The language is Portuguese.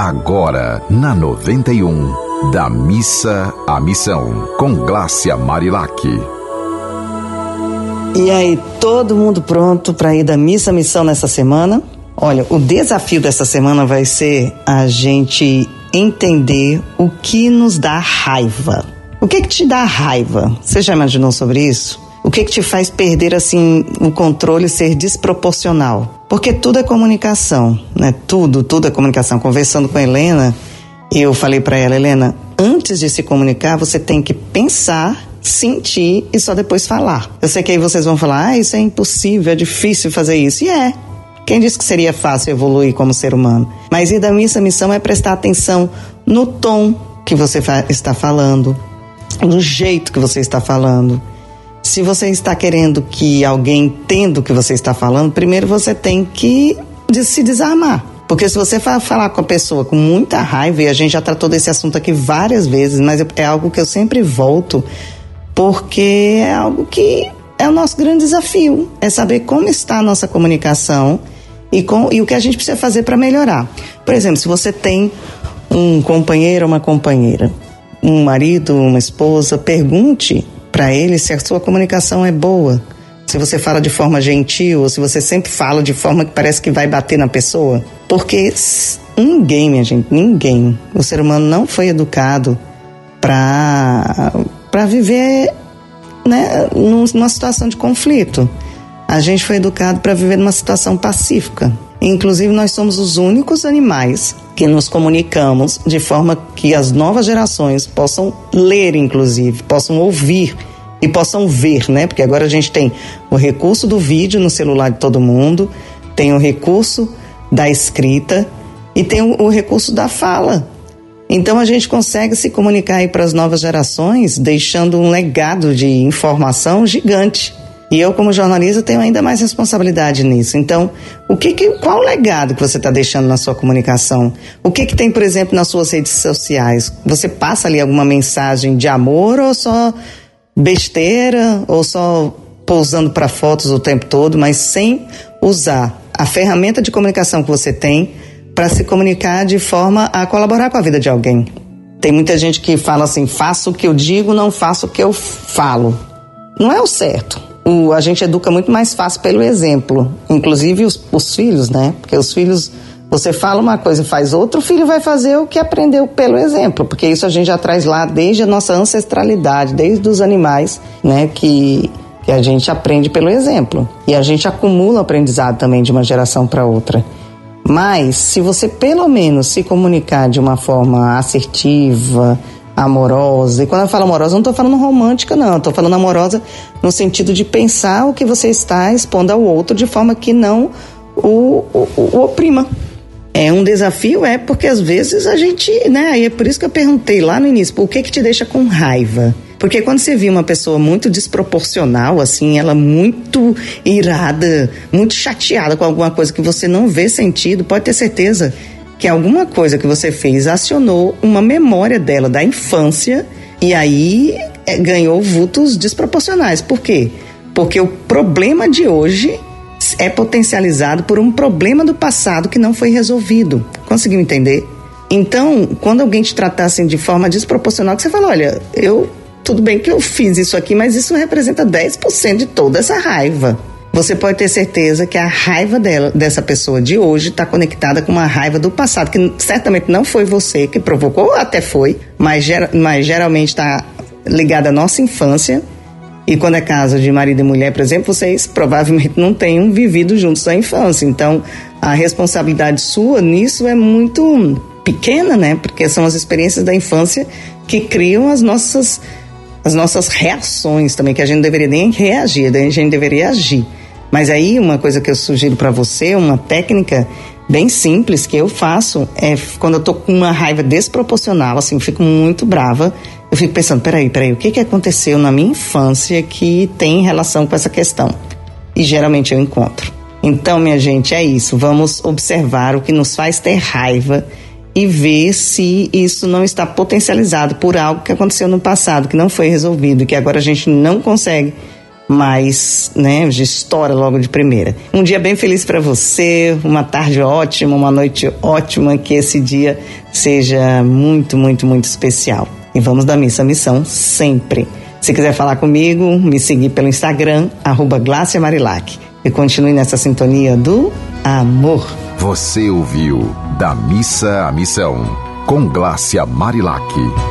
Agora, na 91, da missa à missão, com Glácia Marilac. E aí, todo mundo pronto para ir da missa à missão nessa semana? Olha, o desafio dessa semana vai ser a gente entender o que nos dá raiva. O que que te dá raiva? Você já imaginou sobre isso? O que que te faz perder assim o controle ser desproporcional? Porque tudo é comunicação, né? Tudo, tudo é comunicação. Conversando com a Helena, eu falei para ela, Helena, antes de se comunicar, você tem que pensar sentir e só depois falar. Eu sei que aí vocês vão falar, ah, isso é impossível, é difícil fazer isso. E é. Quem disse que seria fácil evoluir como ser humano? Mas ir da missa missão é prestar atenção no tom que você está falando, no jeito que você está falando. Se você está querendo que alguém entenda o que você está falando, primeiro você tem que se desarmar. Porque se você falar com a pessoa com muita raiva, e a gente já tratou desse assunto aqui várias vezes, mas é algo que eu sempre volto, porque é algo que é o nosso grande desafio, é saber como está a nossa comunicação e, com, e o que a gente precisa fazer para melhorar. Por exemplo, se você tem um companheiro ou uma companheira, um marido, uma esposa, pergunte para ele se a sua comunicação é boa. Se você fala de forma gentil, ou se você sempre fala de forma que parece que vai bater na pessoa. Porque ninguém, minha gente, ninguém, o ser humano não foi educado para para viver né, numa situação de conflito. A gente foi educado para viver numa situação pacífica. Inclusive, nós somos os únicos animais que nos comunicamos de forma que as novas gerações possam ler, inclusive, possam ouvir e possam ver, né? Porque agora a gente tem o recurso do vídeo no celular de todo mundo, tem o recurso da escrita e tem o, o recurso da fala. Então a gente consegue se comunicar aí para as novas gerações, deixando um legado de informação gigante. E eu, como jornalista, tenho ainda mais responsabilidade nisso. Então, o que, que qual o legado que você está deixando na sua comunicação? O que, que tem, por exemplo, nas suas redes sociais? Você passa ali alguma mensagem de amor ou só besteira ou só pousando para fotos o tempo todo, mas sem usar a ferramenta de comunicação que você tem para se comunicar de forma a colaborar com a vida de alguém. Tem muita gente que fala assim: faço o que eu digo, não faço o que eu falo. Não é o certo. O, a gente educa muito mais fácil pelo exemplo, inclusive os, os filhos, né? Porque os filhos, você fala uma coisa e faz outra, o filho vai fazer o que aprendeu pelo exemplo, porque isso a gente já traz lá desde a nossa ancestralidade, desde os animais, né? Que, que a gente aprende pelo exemplo. E a gente acumula aprendizado também de uma geração para outra. Mas se você pelo menos se comunicar de uma forma assertiva, amorosa, e quando eu falo amorosa, não estou falando romântica, não, estou falando amorosa no sentido de pensar o que você está expondo ao outro de forma que não o, o, o oprima. É um desafio, é porque às vezes a gente, né? Aí é por isso que eu perguntei lá no início, por que que te deixa com raiva? Porque quando você viu uma pessoa muito desproporcional, assim, ela muito irada, muito chateada com alguma coisa que você não vê sentido, pode ter certeza que alguma coisa que você fez acionou uma memória dela da infância e aí é, ganhou vultos desproporcionais. Por quê? Porque o problema de hoje é potencializado por um problema do passado que não foi resolvido. Conseguiu entender? Então, quando alguém te tratar assim de forma desproporcional, que você fala, olha, eu tudo bem que eu fiz isso aqui, mas isso representa 10% de toda essa raiva. Você pode ter certeza que a raiva dela, dessa pessoa de hoje está conectada com uma raiva do passado, que certamente não foi você que provocou, até foi, mas, mas geralmente está ligada à nossa infância. E quando é caso de marido e mulher, por exemplo, vocês provavelmente não tenham vivido juntos a infância. Então, a responsabilidade sua nisso é muito pequena, né? Porque são as experiências da infância que criam as nossas as nossas reações também, que a gente não deveria nem reagir, a gente deveria agir. Mas aí uma coisa que eu sugiro para você, uma técnica bem simples que eu faço é quando eu tô com uma raiva desproporcional, assim, eu fico muito brava, eu fico pensando, peraí, peraí, o que que aconteceu na minha infância que tem relação com essa questão? E geralmente eu encontro. Então, minha gente, é isso. Vamos observar o que nos faz ter raiva e ver se isso não está potencializado por algo que aconteceu no passado, que não foi resolvido, que agora a gente não consegue mas, né, já estoura logo de primeira. Um dia bem feliz para você, uma tarde ótima, uma noite ótima, que esse dia seja muito, muito, muito especial. E vamos da missa à missão sempre. Se quiser falar comigo, me seguir pelo Instagram, arroba Marilac. E continue nessa sintonia do amor. Você ouviu Da Missa à Missão, com Glácia Marilac.